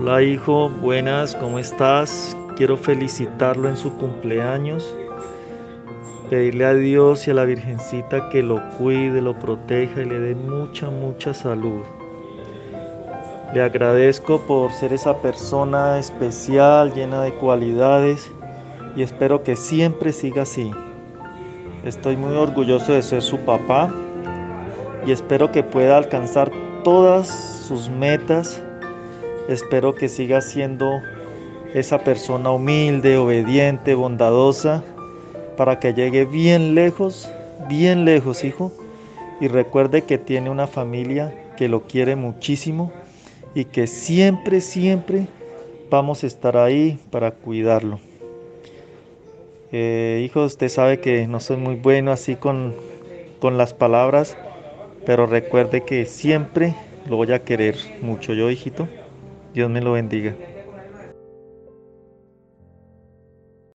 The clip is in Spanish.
Hola hijo, buenas, ¿cómo estás? Quiero felicitarlo en su cumpleaños, pedirle a Dios y a la Virgencita que lo cuide, lo proteja y le dé mucha, mucha salud. Le agradezco por ser esa persona especial, llena de cualidades y espero que siempre siga así. Estoy muy orgulloso de ser su papá y espero que pueda alcanzar todas sus metas Espero que siga siendo esa persona humilde, obediente, bondadosa, para que llegue bien lejos, bien lejos, hijo. Y recuerde que tiene una familia que lo quiere muchísimo y que siempre, siempre vamos a estar ahí para cuidarlo. Eh, hijo, usted sabe que no soy muy bueno así con, con las palabras, pero recuerde que siempre lo voy a querer mucho yo, hijito. Dios me lo bendiga.